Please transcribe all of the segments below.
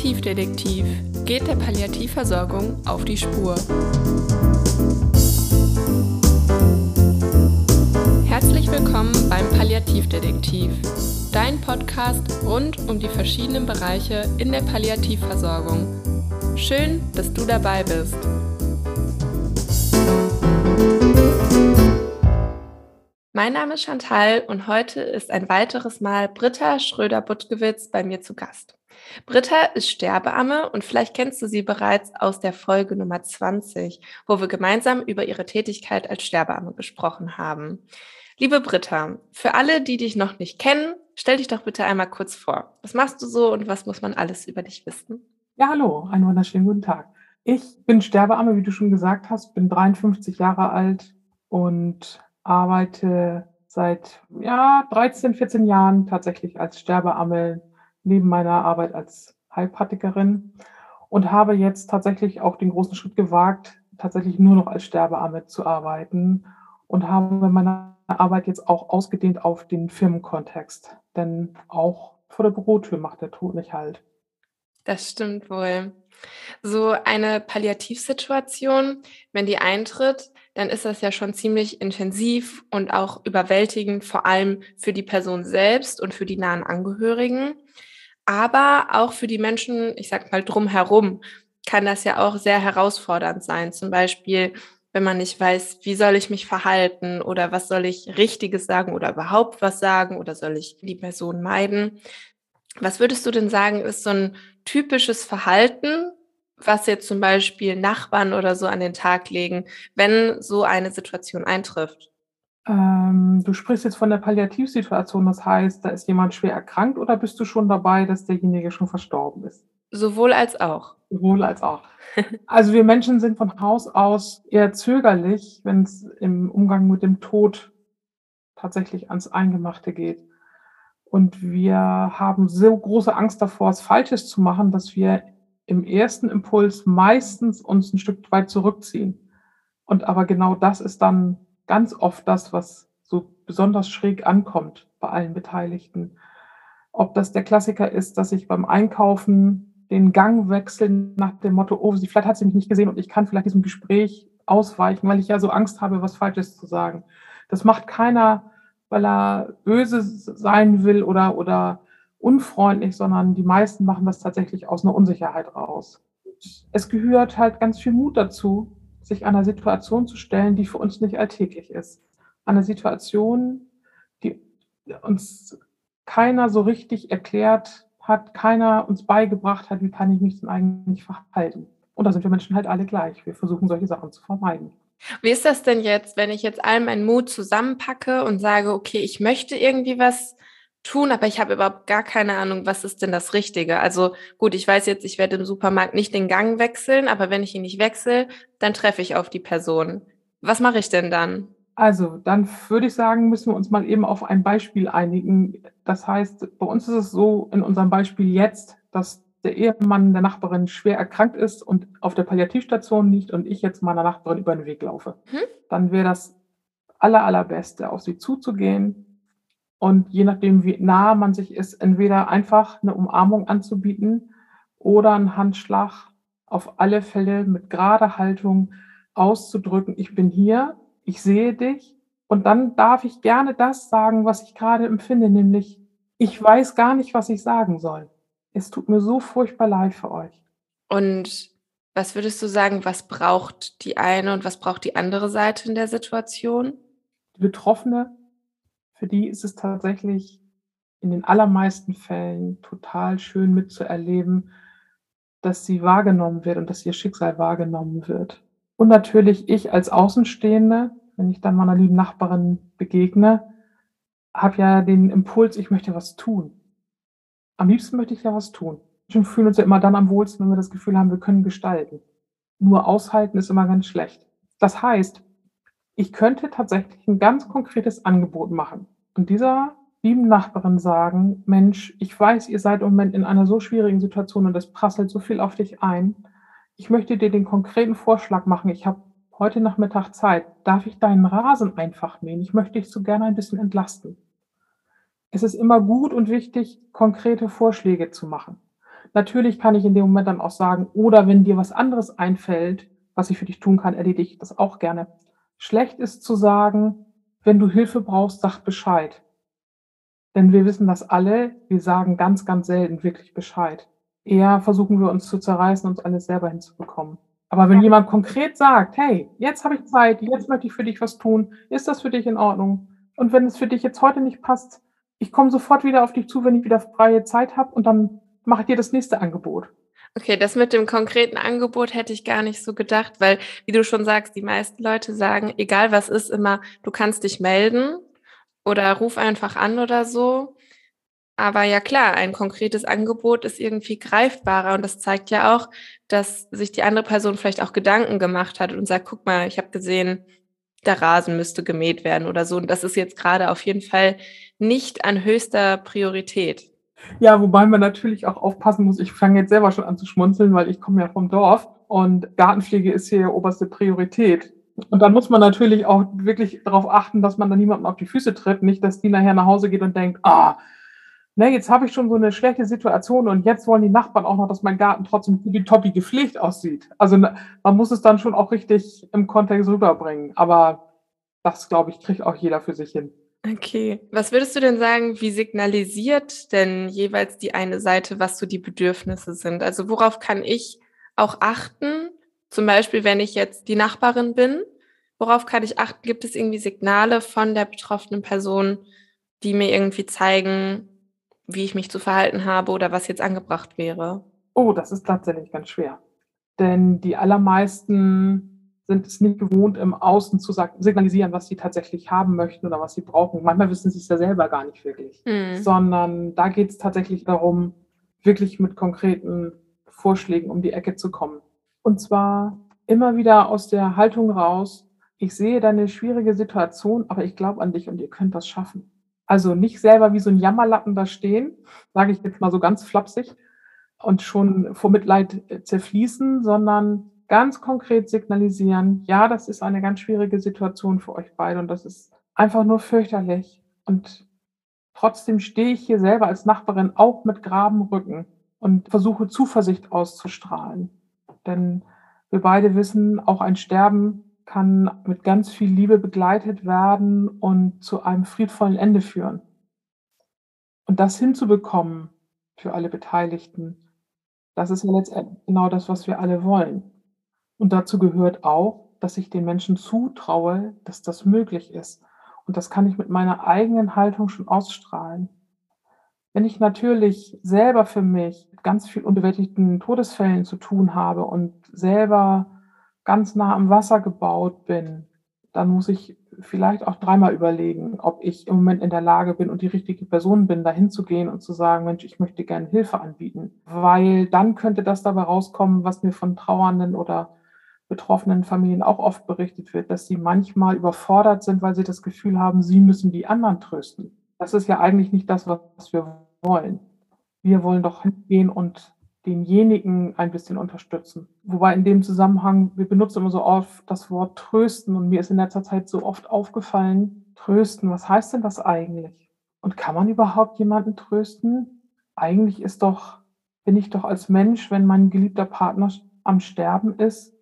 Palliativdetektiv geht der Palliativversorgung auf die Spur. Herzlich willkommen beim Palliativdetektiv, dein Podcast rund um die verschiedenen Bereiche in der Palliativversorgung. Schön, dass du dabei bist. Mein Name ist Chantal und heute ist ein weiteres Mal Britta Schröder-Buttgewitz bei mir zu Gast. Britta ist Sterbeamme und vielleicht kennst du sie bereits aus der Folge Nummer 20, wo wir gemeinsam über ihre Tätigkeit als Sterbeamme gesprochen haben. Liebe Britta, für alle, die dich noch nicht kennen, stell dich doch bitte einmal kurz vor. Was machst du so und was muss man alles über dich wissen? Ja, hallo, einen wunderschönen guten Tag. Ich bin Sterbeamme, wie du schon gesagt hast, bin 53 Jahre alt und arbeite seit ja, 13, 14 Jahren tatsächlich als Sterbeamme neben meiner Arbeit als Heilpraktikerin und habe jetzt tatsächlich auch den großen Schritt gewagt, tatsächlich nur noch als Sterbeamme zu arbeiten und habe meine Arbeit jetzt auch ausgedehnt auf den Firmenkontext. Denn auch vor der Bürotür macht der Tod nicht halt. Das stimmt wohl. So eine Palliativsituation, wenn die eintritt, dann ist das ja schon ziemlich intensiv und auch überwältigend, vor allem für die Person selbst und für die nahen Angehörigen. Aber auch für die Menschen, ich sag mal drumherum, kann das ja auch sehr herausfordernd sein. Zum Beispiel, wenn man nicht weiß, wie soll ich mich verhalten oder was soll ich Richtiges sagen oder überhaupt was sagen oder soll ich die Person meiden. Was würdest du denn sagen, ist so ein typisches Verhalten, was jetzt zum Beispiel Nachbarn oder so an den Tag legen, wenn so eine Situation eintrifft? Ähm, du sprichst jetzt von der Palliativsituation, das heißt, da ist jemand schwer erkrankt oder bist du schon dabei, dass derjenige schon verstorben ist? Sowohl als auch. Sowohl als auch. Also wir Menschen sind von Haus aus eher zögerlich, wenn es im Umgang mit dem Tod tatsächlich ans Eingemachte geht. Und wir haben so große Angst davor, es Falsches zu machen, dass wir im ersten Impuls meistens uns ein Stück weit zurückziehen. Und aber genau das ist dann ganz oft das, was so besonders schräg ankommt bei allen Beteiligten. Ob das der Klassiker ist, dass ich beim Einkaufen den Gang wechsle nach dem Motto, oh, sie, vielleicht hat sie mich nicht gesehen und ich kann vielleicht diesem Gespräch ausweichen, weil ich ja so Angst habe, was Falsches zu sagen. Das macht keiner, weil er böse sein will oder, oder unfreundlich, sondern die meisten machen das tatsächlich aus einer Unsicherheit raus. Es gehört halt ganz viel Mut dazu, sich einer Situation zu stellen, die für uns nicht alltäglich ist. Eine Situation, die uns keiner so richtig erklärt hat, keiner uns beigebracht hat, wie kann ich mich denn eigentlich verhalten. Und da sind wir Menschen halt alle gleich. Wir versuchen solche Sachen zu vermeiden. Wie ist das denn jetzt, wenn ich jetzt all meinen Mut zusammenpacke und sage, okay, ich möchte irgendwie was tun, aber ich habe überhaupt gar keine Ahnung, was ist denn das Richtige. Also gut, ich weiß jetzt, ich werde im Supermarkt nicht den Gang wechseln, aber wenn ich ihn nicht wechsle, dann treffe ich auf die Person. Was mache ich denn dann? Also, dann würde ich sagen, müssen wir uns mal eben auf ein Beispiel einigen. Das heißt, bei uns ist es so in unserem Beispiel jetzt, dass der Ehemann der Nachbarin schwer erkrankt ist und auf der Palliativstation liegt und ich jetzt meiner Nachbarin über den Weg laufe. Hm? Dann wäre das aller, allerbeste, auf sie zuzugehen, und je nachdem, wie nah man sich ist, entweder einfach eine Umarmung anzubieten oder einen Handschlag auf alle Fälle mit gerader Haltung auszudrücken, ich bin hier, ich sehe dich. Und dann darf ich gerne das sagen, was ich gerade empfinde, nämlich, ich weiß gar nicht, was ich sagen soll. Es tut mir so furchtbar leid für euch. Und was würdest du sagen, was braucht die eine und was braucht die andere Seite in der Situation? Die Betroffene für die ist es tatsächlich in den allermeisten Fällen total schön mitzuerleben, dass sie wahrgenommen wird und dass ihr Schicksal wahrgenommen wird. Und natürlich ich als Außenstehende, wenn ich dann meiner lieben Nachbarin begegne, habe ja den Impuls, ich möchte was tun. Am liebsten möchte ich ja was tun. Wir fühlen uns ja immer dann am wohlsten, wenn wir das Gefühl haben, wir können gestalten. Nur aushalten ist immer ganz schlecht. Das heißt, ich könnte tatsächlich ein ganz konkretes Angebot machen und dieser lieben Nachbarin sagen, Mensch, ich weiß, ihr seid im Moment in einer so schwierigen Situation und es prasselt so viel auf dich ein. Ich möchte dir den konkreten Vorschlag machen. Ich habe heute Nachmittag Zeit. Darf ich deinen Rasen einfach mähen? Ich möchte dich so gerne ein bisschen entlasten. Es ist immer gut und wichtig, konkrete Vorschläge zu machen. Natürlich kann ich in dem Moment dann auch sagen, oder wenn dir was anderes einfällt, was ich für dich tun kann, erledige ich das auch gerne. Schlecht ist zu sagen, wenn du Hilfe brauchst, sag Bescheid. Denn wir wissen das alle, wir sagen ganz, ganz selten wirklich Bescheid. Eher versuchen wir uns zu zerreißen, uns alles selber hinzubekommen. Aber wenn jemand konkret sagt, hey, jetzt habe ich Zeit, jetzt möchte ich für dich was tun, ist das für dich in Ordnung? Und wenn es für dich jetzt heute nicht passt, ich komme sofort wieder auf dich zu, wenn ich wieder freie Zeit habe und dann mache ich dir das nächste Angebot. Okay, das mit dem konkreten Angebot hätte ich gar nicht so gedacht, weil, wie du schon sagst, die meisten Leute sagen, egal was ist, immer, du kannst dich melden oder ruf einfach an oder so. Aber ja klar, ein konkretes Angebot ist irgendwie greifbarer und das zeigt ja auch, dass sich die andere Person vielleicht auch Gedanken gemacht hat und sagt, guck mal, ich habe gesehen, der Rasen müsste gemäht werden oder so. Und das ist jetzt gerade auf jeden Fall nicht an höchster Priorität. Ja, wobei man natürlich auch aufpassen muss. Ich fange jetzt selber schon an zu schmunzeln, weil ich komme ja vom Dorf und Gartenpflege ist hier oberste Priorität. Und dann muss man natürlich auch wirklich darauf achten, dass man da niemandem auf die Füße tritt. Nicht, dass die nachher nach Hause geht und denkt, ah, ne, jetzt habe ich schon so eine schlechte Situation und jetzt wollen die Nachbarn auch noch, dass mein Garten trotzdem wie toppi gepflegt aussieht. Also man muss es dann schon auch richtig im Kontext rüberbringen. Aber das, glaube ich, kriegt auch jeder für sich hin. Okay. Was würdest du denn sagen, wie signalisiert denn jeweils die eine Seite, was so die Bedürfnisse sind? Also worauf kann ich auch achten? Zum Beispiel, wenn ich jetzt die Nachbarin bin, worauf kann ich achten? Gibt es irgendwie Signale von der betroffenen Person, die mir irgendwie zeigen, wie ich mich zu verhalten habe oder was jetzt angebracht wäre? Oh, das ist tatsächlich ganz schwer. Denn die allermeisten sind es nicht gewohnt, im Außen zu signalisieren, was sie tatsächlich haben möchten oder was sie brauchen. Manchmal wissen sie es ja selber gar nicht wirklich, mhm. sondern da geht es tatsächlich darum, wirklich mit konkreten Vorschlägen um die Ecke zu kommen. Und zwar immer wieder aus der Haltung raus, ich sehe deine schwierige Situation, aber ich glaube an dich und ihr könnt das schaffen. Also nicht selber wie so ein Jammerlappen da stehen, sage ich jetzt mal so ganz flapsig, und schon vor Mitleid zerfließen, sondern ganz konkret signalisieren, ja, das ist eine ganz schwierige Situation für euch beide und das ist einfach nur fürchterlich. Und trotzdem stehe ich hier selber als Nachbarin auch mit graben Rücken und versuche Zuversicht auszustrahlen. Denn wir beide wissen, auch ein Sterben kann mit ganz viel Liebe begleitet werden und zu einem friedvollen Ende führen. Und das hinzubekommen für alle Beteiligten, das ist ja letztendlich genau das, was wir alle wollen. Und dazu gehört auch, dass ich den Menschen zutraue, dass das möglich ist. Und das kann ich mit meiner eigenen Haltung schon ausstrahlen. Wenn ich natürlich selber für mich ganz viel unbewältigten Todesfällen zu tun habe und selber ganz nah am Wasser gebaut bin, dann muss ich vielleicht auch dreimal überlegen, ob ich im Moment in der Lage bin und die richtige Person bin, dahin zu gehen und zu sagen, Mensch, ich möchte gerne Hilfe anbieten. Weil dann könnte das dabei rauskommen, was mir von Trauernden oder betroffenen Familien auch oft berichtet wird, dass sie manchmal überfordert sind, weil sie das Gefühl haben, sie müssen die anderen trösten. Das ist ja eigentlich nicht das, was wir wollen. Wir wollen doch hingehen und denjenigen ein bisschen unterstützen. Wobei in dem Zusammenhang, wir benutzen immer so oft das Wort trösten und mir ist in letzter Zeit so oft aufgefallen, trösten, was heißt denn das eigentlich? Und kann man überhaupt jemanden trösten? Eigentlich ist doch, bin ich doch als Mensch, wenn mein geliebter Partner am Sterben ist,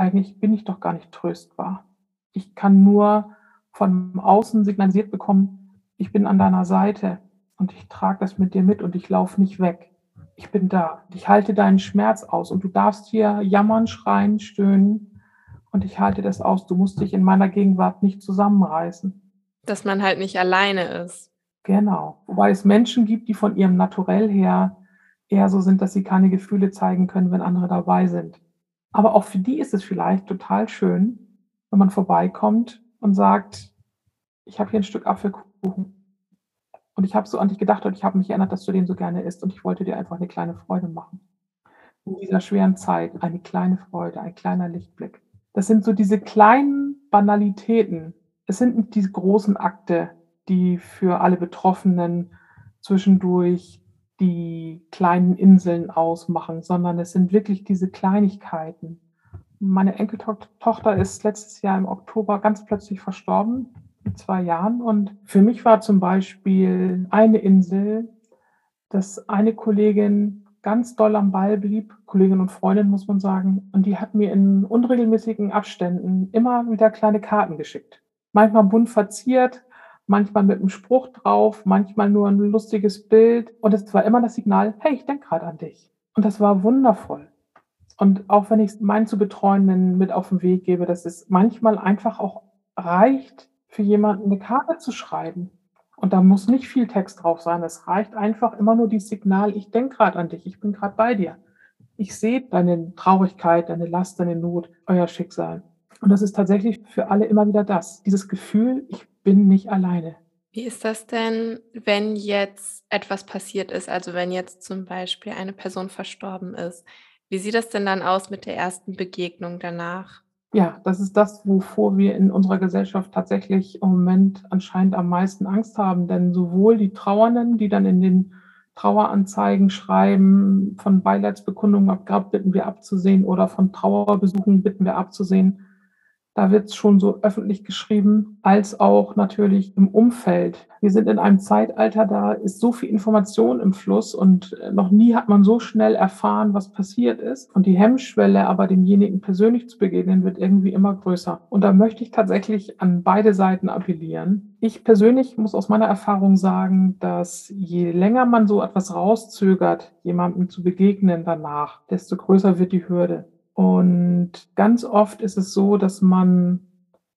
eigentlich bin ich doch gar nicht tröstbar. Ich kann nur von außen signalisiert bekommen, ich bin an deiner Seite und ich trage das mit dir mit und ich laufe nicht weg. Ich bin da. Ich halte deinen Schmerz aus und du darfst hier jammern, schreien, stöhnen und ich halte das aus. Du musst dich in meiner Gegenwart nicht zusammenreißen. Dass man halt nicht alleine ist. Genau. Wobei es Menschen gibt, die von ihrem Naturell her eher so sind, dass sie keine Gefühle zeigen können, wenn andere dabei sind. Aber auch für die ist es vielleicht total schön, wenn man vorbeikommt und sagt, ich habe hier ein Stück Apfelkuchen. Und ich habe so an dich gedacht und ich habe mich erinnert, dass du den so gerne isst und ich wollte dir einfach eine kleine Freude machen. In dieser schweren Zeit eine kleine Freude, ein kleiner Lichtblick. Das sind so diese kleinen Banalitäten. Es sind nicht diese großen Akte, die für alle Betroffenen zwischendurch die kleinen Inseln ausmachen, sondern es sind wirklich diese Kleinigkeiten. Meine Enkeltochter ist letztes Jahr im Oktober ganz plötzlich verstorben, mit zwei Jahren. Und für mich war zum Beispiel eine Insel, dass eine Kollegin ganz doll am Ball blieb, Kollegin und Freundin muss man sagen, und die hat mir in unregelmäßigen Abständen immer wieder kleine Karten geschickt. Manchmal bunt verziert, manchmal mit einem Spruch drauf, manchmal nur ein lustiges Bild. Und es war immer das Signal, hey, ich denke gerade an dich. Und das war wundervoll. Und auch wenn ich meinen zu Betreuenden mit auf den Weg gebe, dass es manchmal einfach auch reicht, für jemanden eine Karte zu schreiben. Und da muss nicht viel Text drauf sein. Es reicht einfach immer nur dieses Signal, ich denke gerade an dich, ich bin gerade bei dir. Ich sehe deine Traurigkeit, deine Last, deine Not, euer Schicksal. Und das ist tatsächlich für alle immer wieder das. Dieses Gefühl, ich bin nicht alleine. Wie ist das denn, wenn jetzt etwas passiert ist? Also wenn jetzt zum Beispiel eine Person verstorben ist. Wie sieht das denn dann aus mit der ersten Begegnung danach? Ja, das ist das, wovor wir in unserer Gesellschaft tatsächlich im Moment anscheinend am meisten Angst haben. Denn sowohl die Trauernden, die dann in den Traueranzeigen schreiben, von Beileidsbekundungen bitten wir abzusehen oder von Trauerbesuchen bitten wir abzusehen, da wird es schon so öffentlich geschrieben, als auch natürlich im Umfeld. Wir sind in einem Zeitalter, da ist so viel Information im Fluss und äh, noch nie hat man so schnell erfahren, was passiert ist. Und die Hemmschwelle, aber demjenigen persönlich zu begegnen, wird irgendwie immer größer. Und da möchte ich tatsächlich an beide Seiten appellieren. Ich persönlich muss aus meiner Erfahrung sagen, dass je länger man so etwas rauszögert, jemandem zu begegnen danach, desto größer wird die Hürde. Und ganz oft ist es so, dass man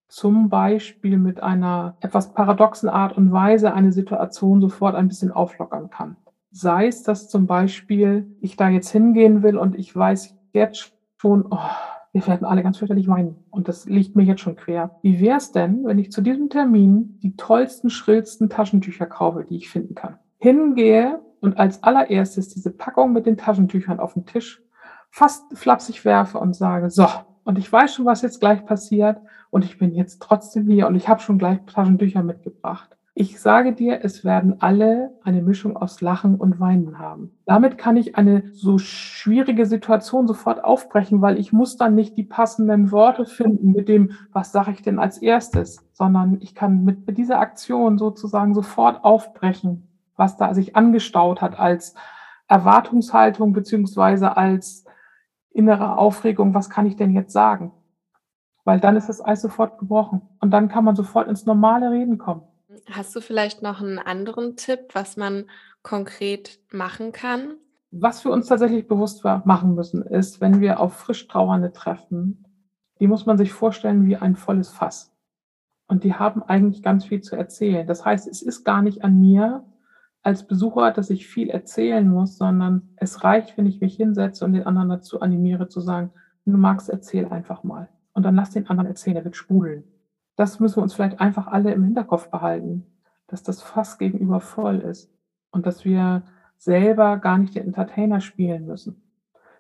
zum Beispiel mit einer etwas paradoxen Art und Weise eine Situation sofort ein bisschen auflockern kann. Sei es, dass zum Beispiel ich da jetzt hingehen will und ich weiß jetzt schon, oh, wir werden alle ganz fürchterlich weinen und das liegt mir jetzt schon quer. Wie wäre es denn, wenn ich zu diesem Termin die tollsten, schrillsten Taschentücher kaufe, die ich finden kann? Hingehe und als allererstes diese Packung mit den Taschentüchern auf den Tisch fast flapsig werfe und sage, so, und ich weiß schon, was jetzt gleich passiert und ich bin jetzt trotzdem hier und ich habe schon gleich Taschentücher mitgebracht. Ich sage dir, es werden alle eine Mischung aus Lachen und Weinen haben. Damit kann ich eine so schwierige Situation sofort aufbrechen, weil ich muss dann nicht die passenden Worte finden mit dem, was sage ich denn als erstes, sondern ich kann mit dieser Aktion sozusagen sofort aufbrechen, was da sich angestaut hat als Erwartungshaltung beziehungsweise als innere Aufregung, was kann ich denn jetzt sagen? Weil dann ist das Eis sofort gebrochen und dann kann man sofort ins normale Reden kommen. Hast du vielleicht noch einen anderen Tipp, was man konkret machen kann? Was wir uns tatsächlich bewusst machen müssen, ist, wenn wir auf frisch Trauernde treffen, die muss man sich vorstellen wie ein volles Fass. Und die haben eigentlich ganz viel zu erzählen. Das heißt, es ist gar nicht an mir, als Besucher, dass ich viel erzählen muss, sondern es reicht, wenn ich mich hinsetze und den anderen dazu animiere zu sagen, du magst, erzähl einfach mal. Und dann lass den anderen erzählen, er wird sprudeln. Das müssen wir uns vielleicht einfach alle im Hinterkopf behalten, dass das Fass gegenüber voll ist und dass wir selber gar nicht den Entertainer spielen müssen.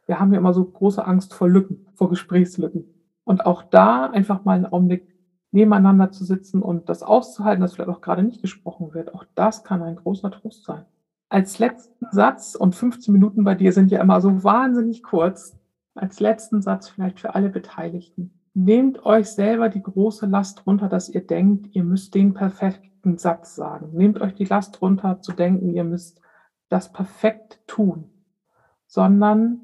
Wir haben ja immer so große Angst vor Lücken, vor Gesprächslücken. Und auch da einfach mal einen Augenblick nebeneinander zu sitzen und das auszuhalten, dass vielleicht auch gerade nicht gesprochen wird, auch das kann ein großer Trost sein. Als letzten Satz, und 15 Minuten bei dir sind ja immer so wahnsinnig kurz, als letzten Satz vielleicht für alle Beteiligten. Nehmt euch selber die große Last runter, dass ihr denkt, ihr müsst den perfekten Satz sagen. Nehmt euch die Last runter zu denken, ihr müsst das perfekt tun, sondern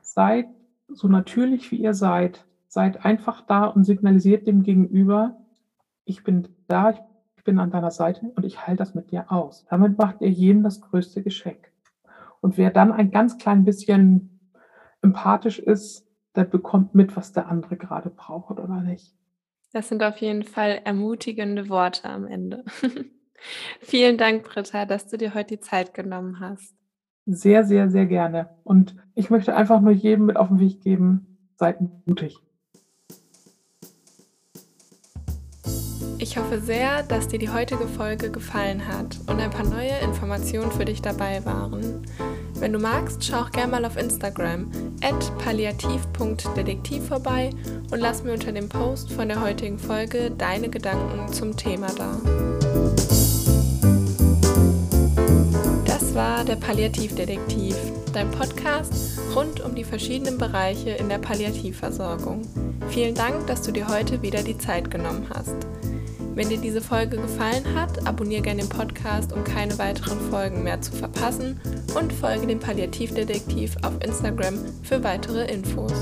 seid so natürlich, wie ihr seid, Seid einfach da und signalisiert dem Gegenüber, ich bin da, ich bin an deiner Seite und ich halte das mit dir aus. Damit macht ihr jedem das größte Geschenk. Und wer dann ein ganz klein bisschen empathisch ist, der bekommt mit, was der andere gerade braucht oder nicht. Das sind auf jeden Fall ermutigende Worte am Ende. Vielen Dank, Britta, dass du dir heute die Zeit genommen hast. Sehr, sehr, sehr gerne. Und ich möchte einfach nur jedem mit auf den Weg geben, seid mutig. Ich hoffe sehr, dass dir die heutige Folge gefallen hat und ein paar neue Informationen für dich dabei waren. Wenn du magst, schau auch gerne mal auf Instagram at palliativ.detektiv vorbei und lass mir unter dem Post von der heutigen Folge deine Gedanken zum Thema da. Das war der Palliativdetektiv, dein Podcast rund um die verschiedenen Bereiche in der Palliativversorgung. Vielen Dank, dass du dir heute wieder die Zeit genommen hast. Wenn dir diese Folge gefallen hat, abonniere gerne den Podcast, um keine weiteren Folgen mehr zu verpassen und folge dem Palliativdetektiv auf Instagram für weitere Infos.